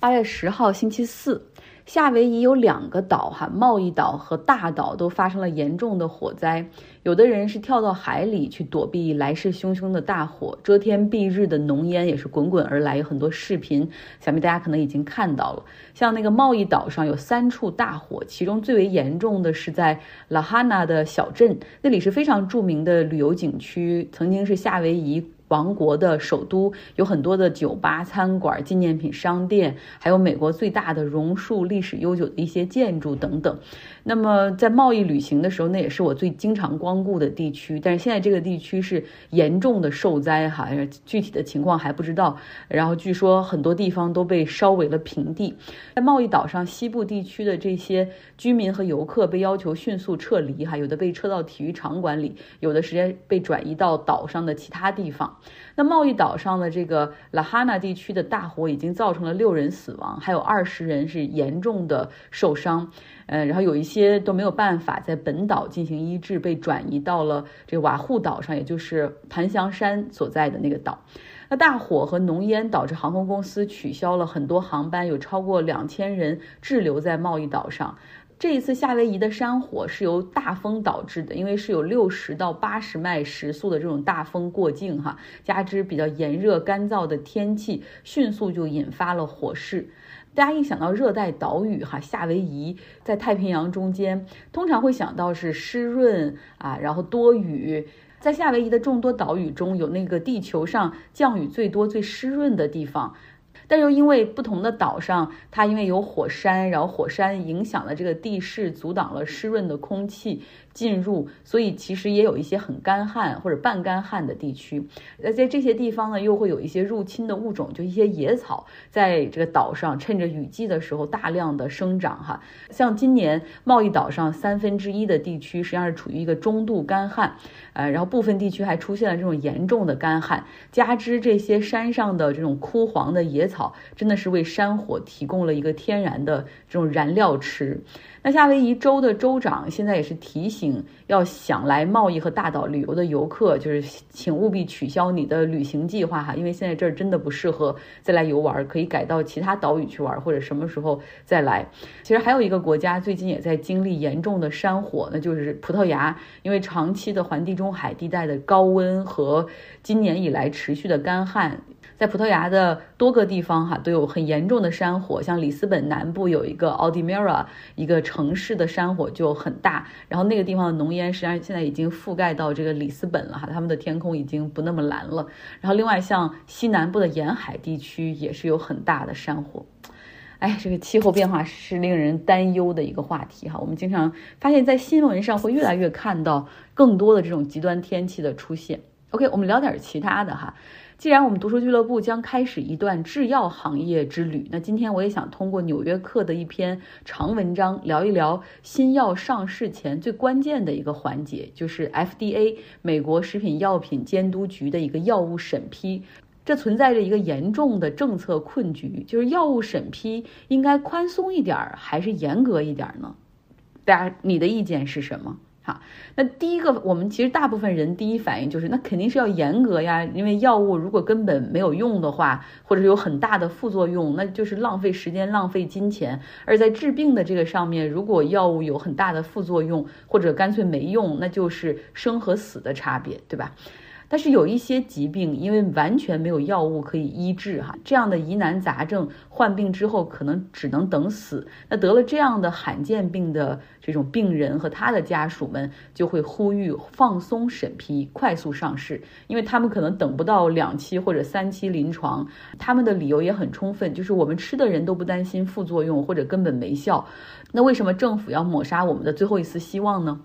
八月十号星期四。夏威夷有两个岛，哈，贸易岛和大岛都发生了严重的火灾，有的人是跳到海里去躲避来势汹汹的大火，遮天蔽日的浓烟也是滚滚而来，有很多视频，想必大家可能已经看到了。像那个贸易岛上有三处大火，其中最为严重的是在拉哈纳的小镇，那里是非常著名的旅游景区，曾经是夏威夷。王国的首都有很多的酒吧、餐馆、纪念品商店，还有美国最大的榕树、历史悠久的一些建筑等等。那么在贸易旅行的时候，那也是我最经常光顾的地区。但是现在这个地区是严重的受灾哈，具体的情况还不知道。然后据说很多地方都被烧为了平地。在贸易岛上西部地区的这些居民和游客被要求迅速撤离哈，有的被撤到体育场馆里，有的直接被转移到岛上的其他地方。那贸易岛上的这个拉哈纳地区的大火已经造成了六人死亡，还有二十人是严重的受伤。呃，然后有一些都没有办法在本岛进行医治，被转移到了这瓦户岛上，也就是盘香山所在的那个岛。那大火和浓烟导致航空公司取消了很多航班，有超过两千人滞留在贸易岛上。这一次夏威夷的山火是由大风导致的，因为是有六十到八十迈时速的这种大风过境哈，加之比较炎热干燥的天气，迅速就引发了火势。大家一想到热带岛屿哈，夏威夷在太平洋中间，通常会想到是湿润啊，然后多雨。在夏威夷的众多岛屿中，有那个地球上降雨最多、最湿润的地方。但又因为不同的岛上，它因为有火山，然后火山影响了这个地势，阻挡了湿润的空气。进入，所以其实也有一些很干旱或者半干旱的地区。那在这些地方呢，又会有一些入侵的物种，就一些野草，在这个岛上趁着雨季的时候大量的生长。哈，像今年贸易岛上三分之一的地区实际上是处于一个中度干旱，呃，然后部分地区还出现了这种严重的干旱，加之这些山上的这种枯黄的野草，真的是为山火提供了一个天然的这种燃料池。那夏威夷州的州长现在也是提醒，要想来贸易和大岛旅游的游客，就是请务必取消你的旅行计划哈，因为现在这儿真的不适合再来游玩，可以改到其他岛屿去玩，或者什么时候再来。其实还有一个国家最近也在经历严重的山火，那就是葡萄牙，因为长期的环地中海地带的高温和今年以来持续的干旱。在葡萄牙的多个地方，哈都有很严重的山火，像里斯本南部有一个奥迪米拉，一个城市的山火就很大，然后那个地方的浓烟实际上现在已经覆盖到这个里斯本了，哈，他们的天空已经不那么蓝了。然后另外像西南部的沿海地区也是有很大的山火，哎，这个气候变化是令人担忧的一个话题，哈，我们经常发现，在新闻上会越来越看到更多的这种极端天气的出现。OK，我们聊点其他的哈。既然我们读书俱乐部将开始一段制药行业之旅，那今天我也想通过《纽约客》的一篇长文章聊一聊新药上市前最关键的一个环节，就是 FDA 美国食品药品监督局的一个药物审批。这存在着一个严重的政策困局，就是药物审批应该宽松一点儿还是严格一点儿呢？大家，你的意见是什么？哈，那第一个，我们其实大部分人第一反应就是，那肯定是要严格呀，因为药物如果根本没有用的话，或者有很大的副作用，那就是浪费时间、浪费金钱。而在治病的这个上面，如果药物有很大的副作用，或者干脆没用，那就是生和死的差别，对吧？但是有一些疾病，因为完全没有药物可以医治，哈，这样的疑难杂症，患病之后可能只能等死。那得了这样的罕见病的这种病人和他的家属们，就会呼吁放松审批，快速上市，因为他们可能等不到两期或者三期临床。他们的理由也很充分，就是我们吃的人都不担心副作用，或者根本没效。那为什么政府要抹杀我们的最后一丝希望呢？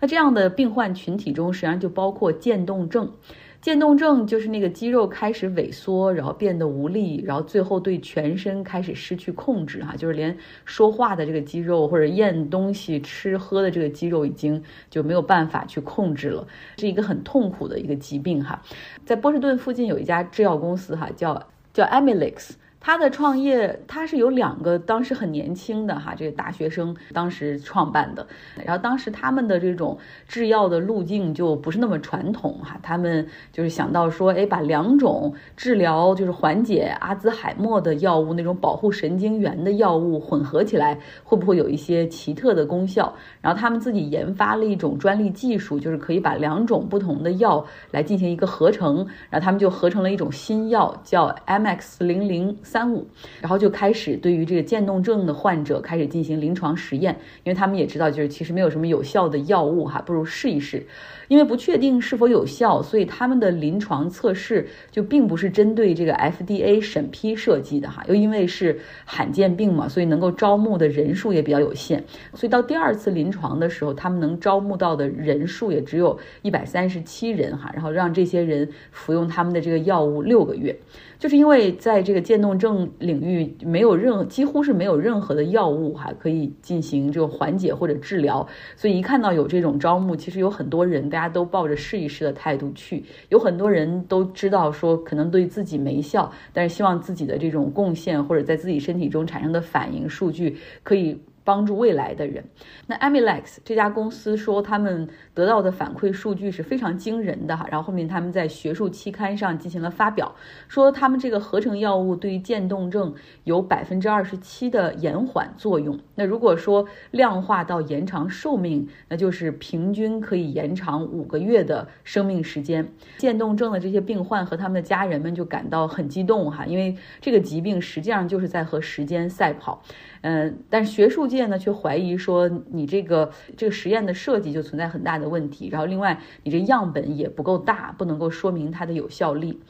那这样的病患群体中，实际上就包括渐冻症。渐冻症就是那个肌肉开始萎缩，然后变得无力，然后最后对全身开始失去控制，哈，就是连说话的这个肌肉或者咽东西、吃喝的这个肌肉已经就没有办法去控制了，是一个很痛苦的一个疾病，哈。在波士顿附近有一家制药公司，哈，叫叫 Amylyx。他的创业，他是有两个当时很年轻的哈，这个大学生当时创办的。然后当时他们的这种制药的路径就不是那么传统哈，他们就是想到说，哎，把两种治疗就是缓解阿兹海默的药物，那种保护神经元的药物混合起来，会不会有一些奇特的功效？然后他们自己研发了一种专利技术，就是可以把两种不同的药来进行一个合成，然后他们就合成了一种新药，叫 MX 零零。三五，然后就开始对于这个渐冻症的患者开始进行临床实验，因为他们也知道，就是其实没有什么有效的药物哈，不如试一试。因为不确定是否有效，所以他们的临床测试就并不是针对这个 FDA 审批设计的哈。又因为是罕见病嘛，所以能够招募的人数也比较有限。所以到第二次临床的时候，他们能招募到的人数也只有一百三十七人哈。然后让这些人服用他们的这个药物六个月，就是因为在这个渐冻症领域没有任几乎是没有任何的药物哈可以进行这个缓解或者治疗，所以一看到有这种招募，其实有很多人大家都抱着试一试的态度去，有很多人都知道说可能对自己没效，但是希望自己的这种贡献或者在自己身体中产生的反应数据可以。帮助未来的人。那 Amilex 这家公司说，他们得到的反馈数据是非常惊人的哈。然后后面他们在学术期刊上进行了发表，说他们这个合成药物对于渐冻症有百分之二十七的延缓作用。那如果说量化到延长寿命，那就是平均可以延长五个月的生命时间。渐冻症的这些病患和他们的家人们就感到很激动哈，因为这个疾病实际上就是在和时间赛跑。嗯，但是学术界呢却怀疑说，你这个这个实验的设计就存在很大的问题，然后另外你这样本也不够大，不能够说明它的有效力。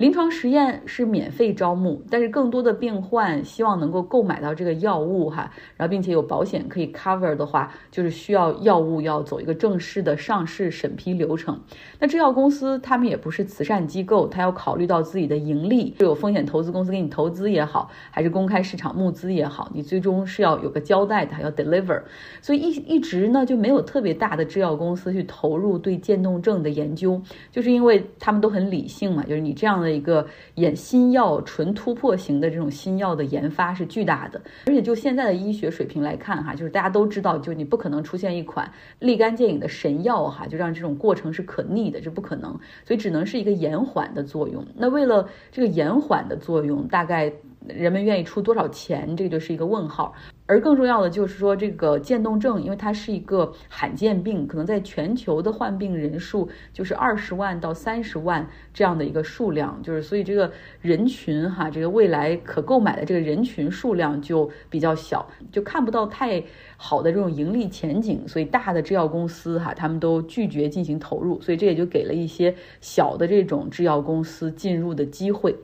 临床实验是免费招募，但是更多的病患希望能够购买到这个药物哈，然后并且有保险可以 cover 的话，就是需要药物要走一个正式的上市审批流程。那制药公司他们也不是慈善机构，他要考虑到自己的盈利，有风险投资公司给你投资也好，还是公开市场募资也好，你最终是要有个交代的，要 deliver。所以一一直呢就没有特别大的制药公司去投入对渐冻症的研究，就是因为他们都很理性嘛，就是你这样的。一个眼新药纯突破型的这种新药的研发是巨大的，而且就现在的医学水平来看，哈，就是大家都知道，就你不可能出现一款立竿见影的神药，哈，就让这种过程是可逆的，这不可能，所以只能是一个延缓的作用。那为了这个延缓的作用，大概。人们愿意出多少钱，这个就是一个问号。而更重要的就是说，这个渐冻症，因为它是一个罕见病，可能在全球的患病人数就是二十万到三十万这样的一个数量，就是所以这个人群哈，这个未来可购买的这个人群数量就比较小，就看不到太好的这种盈利前景，所以大的制药公司哈，他们都拒绝进行投入，所以这也就给了一些小的这种制药公司进入的机会。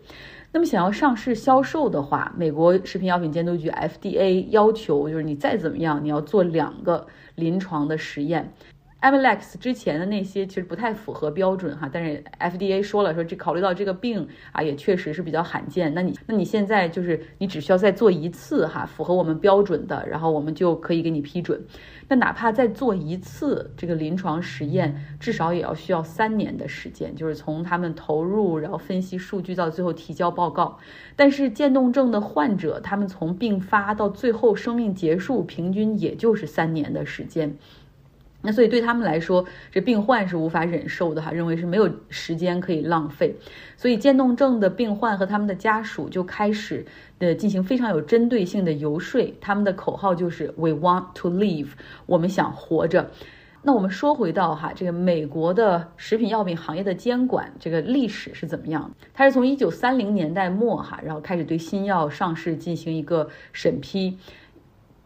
那么想要上市销售的话，美国食品药品监督局 FDA 要求就是你再怎么样，你要做两个临床的实验。Amlex 之前的那些其实不太符合标准哈，但是 FDA 说了说这考虑到这个病啊也确实是比较罕见，那你那你现在就是你只需要再做一次哈，符合我们标准的，然后我们就可以给你批准。那哪怕再做一次这个临床实验，至少也要需要三年的时间，就是从他们投入，然后分析数据到最后提交报告。但是渐冻症的患者，他们从病发到最后生命结束，平均也就是三年的时间。那所以对他们来说，这病患是无法忍受的哈，认为是没有时间可以浪费，所以渐冻症的病患和他们的家属就开始的进行非常有针对性的游说，他们的口号就是 We want to live，我们想活着。那我们说回到哈，这个美国的食品药品行业的监管这个历史是怎么样？它是从一九三零年代末哈，然后开始对新药上市进行一个审批。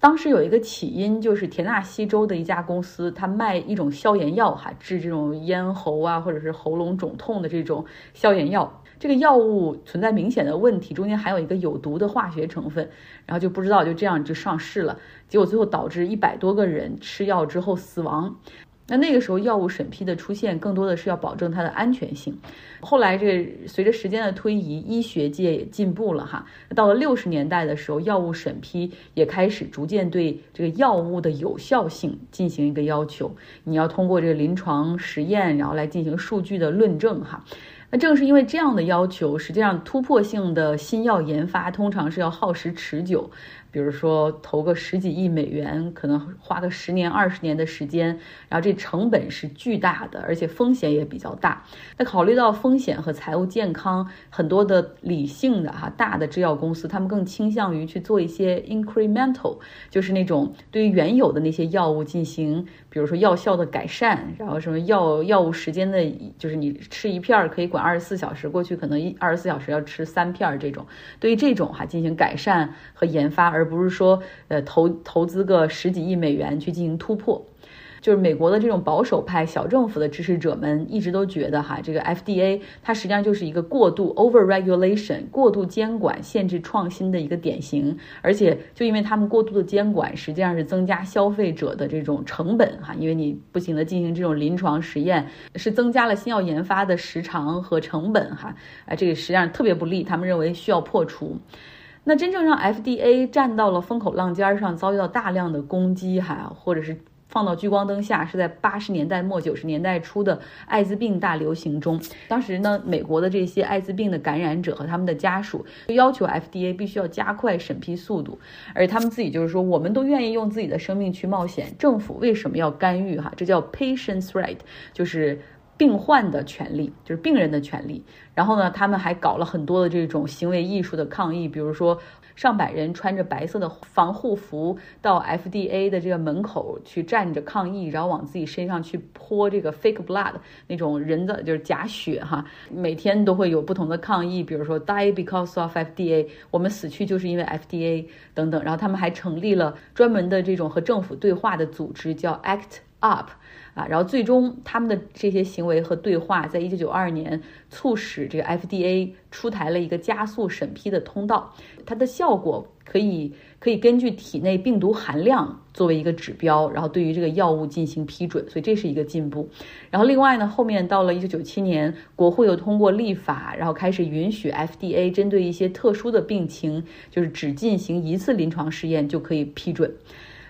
当时有一个起因，就是田纳西州的一家公司，它卖一种消炎药，哈，治这种咽喉啊或者是喉咙肿痛的这种消炎药。这个药物存在明显的问题，中间含有一个有毒的化学成分，然后就不知道就这样就上市了，结果最后导致一百多个人吃药之后死亡。那那个时候，药物审批的出现更多的是要保证它的安全性。后来，这随着时间的推移，医学界也进步了哈。到了六十年代的时候，药物审批也开始逐渐对这个药物的有效性进行一个要求。你要通过这个临床实验，然后来进行数据的论证哈。那正是因为这样的要求，实际上突破性的新药研发通常是要耗时持久。比如说投个十几亿美元，可能花个十年二十年的时间，然后这成本是巨大的，而且风险也比较大。那考虑到风险和财务健康，很多的理性的哈大的制药公司，他们更倾向于去做一些 incremental，就是那种对于原有的那些药物进行，比如说药效的改善，然后什么药药物时间的，就是你吃一片可以管二十四小时，过去可能一二十四小时要吃三片这种，对于这种哈进行改善和研发而。而不是说，呃，投投资个十几亿美元去进行突破，就是美国的这种保守派小政府的支持者们一直都觉得哈，这个 FDA 它实际上就是一个过度 over regulation 过度监管、限制创新的一个典型，而且就因为他们过度的监管，实际上是增加消费者的这种成本哈，因为你不停的进行这种临床实验，是增加了新药研发的时长和成本哈，啊，这个实际上特别不利，他们认为需要破除。那真正让 FDA 站到了风口浪尖上，遭遇到大量的攻击，哈，或者是放到聚光灯下，是在八十年代末九十年代初的艾滋病大流行中。当时呢，美国的这些艾滋病的感染者和他们的家属就要求 FDA 必须要加快审批速度，而他们自己就是说，我们都愿意用自己的生命去冒险，政府为什么要干预？哈，这叫 patient's right，就是。病患的权利就是病人的权利，然后呢，他们还搞了很多的这种行为艺术的抗议，比如说上百人穿着白色的防护服到 FDA 的这个门口去站着抗议，然后往自己身上去泼这个 fake blood 那种人的就是假血哈，每天都会有不同的抗议，比如说 die because of FDA，我们死去就是因为 FDA 等等，然后他们还成立了专门的这种和政府对话的组织，叫 Act Up。啊，然后最终他们的这些行为和对话，在一九九二年促使这个 FDA 出台了一个加速审批的通道，它的效果可以可以根据体内病毒含量作为一个指标，然后对于这个药物进行批准，所以这是一个进步。然后另外呢，后面到了一九九七年，国会又通过立法，然后开始允许 FDA 针对一些特殊的病情，就是只进行一次临床试验就可以批准。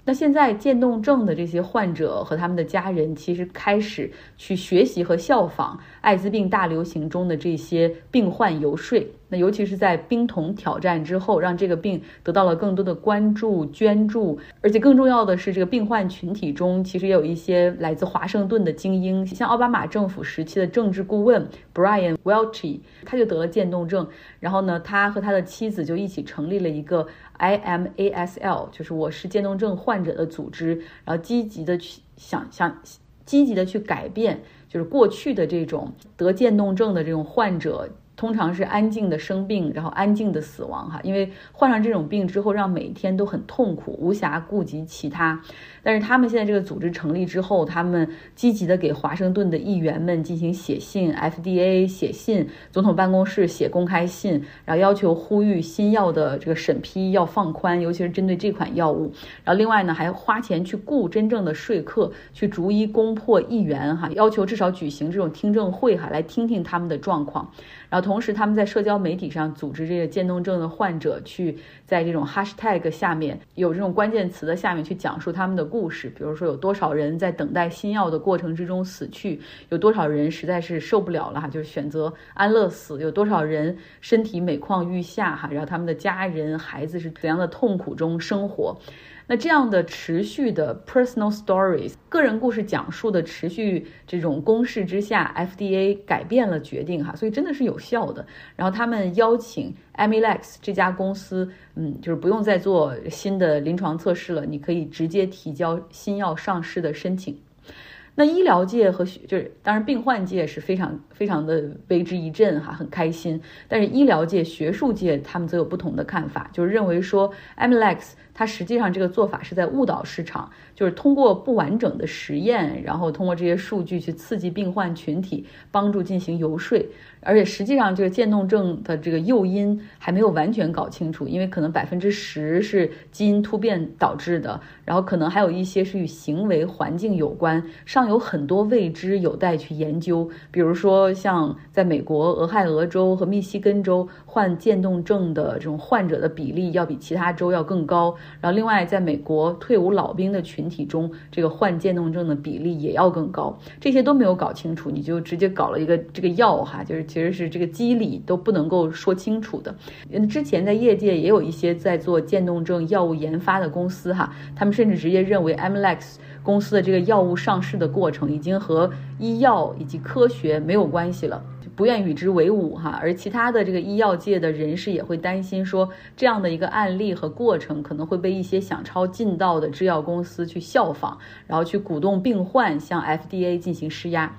那现在渐冻症的这些患者和他们的家人，其实开始去学习和效仿艾滋病大流行中的这些病患游说。那尤其是在冰桶挑战之后，让这个病得到了更多的关注、捐助，而且更重要的是，这个病患群体中其实也有一些来自华盛顿的精英，像奥巴马政府时期的政治顾问 Brian Welch，他就得了渐冻症，然后呢，他和他的妻子就一起成立了一个 IMASL，就是我是渐冻症患者的组织，然后积极的去想想，积极的去改变，就是过去的这种得渐冻症的这种患者。通常是安静的生病，然后安静的死亡哈，因为患上这种病之后，让每一天都很痛苦，无暇顾及其他。但是他们现在这个组织成立之后，他们积极的给华盛顿的议员们进行写信，FDA 写信，总统办公室写公开信，然后要求呼吁新药的这个审批要放宽，尤其是针对这款药物。然后另外呢，还花钱去雇真正的说客，去逐一攻破议员哈，要求至少举行这种听证会哈，来听听他们的状况。然后同时，他们在社交媒体上组织这个渐冻症的患者，去在这种 hashtag 下面有这种关键词的下面去讲述他们的故事。比如说，有多少人在等待新药的过程之中死去，有多少人实在是受不了了，就是选择安乐死，有多少人身体每况愈下哈，然后他们的家人、孩子是怎样的痛苦中生活。那这样的持续的 personal stories 个人故事讲述的持续这种攻势之下，FDA 改变了决定哈，所以真的是有效的。然后他们邀请 Amilex 这家公司，嗯，就是不用再做新的临床测试了，你可以直接提交新药上市的申请。那医疗界和学就是当然病患界是非常非常的为之一振哈，很开心。但是医疗界、学术界他们则有不同的看法，就是认为说 Amilex。它实际上这个做法是在误导市场，就是通过不完整的实验，然后通过这些数据去刺激病患群体，帮助进行游说。而且实际上这个渐冻症的这个诱因还没有完全搞清楚，因为可能百分之十是基因突变导致的，然后可能还有一些是与行为环境有关，尚。有很多未知有待去研究。比如说，像在美国俄亥俄州和密西根州患渐冻症的这种患者的比例要比其他州要更高。然后，另外，在美国退伍老兵的群体中，这个患渐冻症的比例也要更高。这些都没有搞清楚，你就直接搞了一个这个药哈，就是其实是这个机理都不能够说清楚的。嗯，之前在业界也有一些在做渐冻症药物研发的公司哈，他们甚至直接认为 Amlex 公司的这个药物上市的过程已经和医药以及科学没有关系了。不愿与之为伍哈，而其他的这个医药界的人士也会担心说，这样的一个案例和过程可能会被一些想抄近道的制药公司去效仿，然后去鼓动病患向 FDA 进行施压。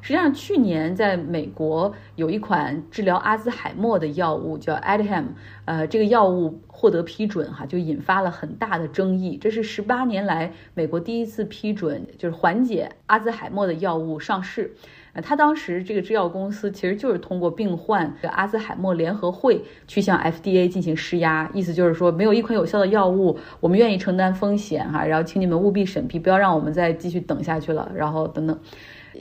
实际上，去年在美国有一款治疗阿兹海默的药物叫 Aduhelm，呃，这个药物获得批准哈，就引发了很大的争议。这是十八年来美国第一次批准就是缓解阿兹海默的药物上市。他当时这个制药公司其实就是通过病患的阿兹海默联合会去向 FDA 进行施压，意思就是说没有一款有效的药物，我们愿意承担风险哈，然后请你们务必审批，不要让我们再继续等下去了，然后等等，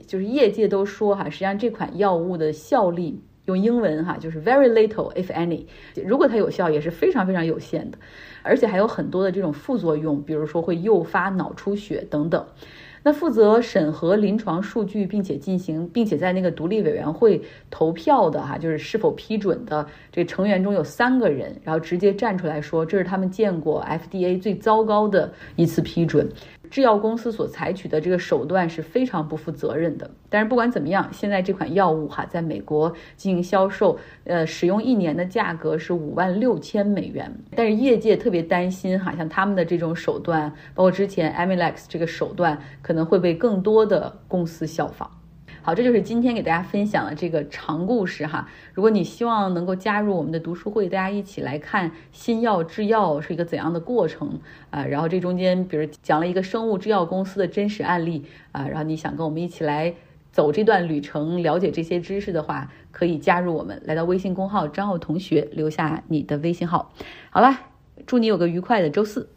就是业界都说哈，实际上这款药物的效力用英文哈就是 very little if any，如果它有效也是非常非常有限的，而且还有很多的这种副作用，比如说会诱发脑出血等等。那负责审核临床数据，并且进行，并且在那个独立委员会投票的哈，就是是否批准的这成员中有三个人，然后直接站出来说，这是他们见过 FDA 最糟糕的一次批准。制药公司所采取的这个手段是非常不负责任的。但是不管怎么样，现在这款药物哈在美国进行销售，呃，使用一年的价格是五万六千美元。但是业界特别担心哈，像他们的这种手段，包括之前 Amilex 这个手段，可能会被更多的公司效仿。好，这就是今天给大家分享的这个长故事哈。如果你希望能够加入我们的读书会，大家一起来看新药制药是一个怎样的过程啊，然后这中间比如讲了一个生物制药公司的真实案例啊，然后你想跟我们一起来走这段旅程，了解这些知识的话，可以加入我们，来到微信公号张奥同学，留下你的微信号。好了，祝你有个愉快的周四。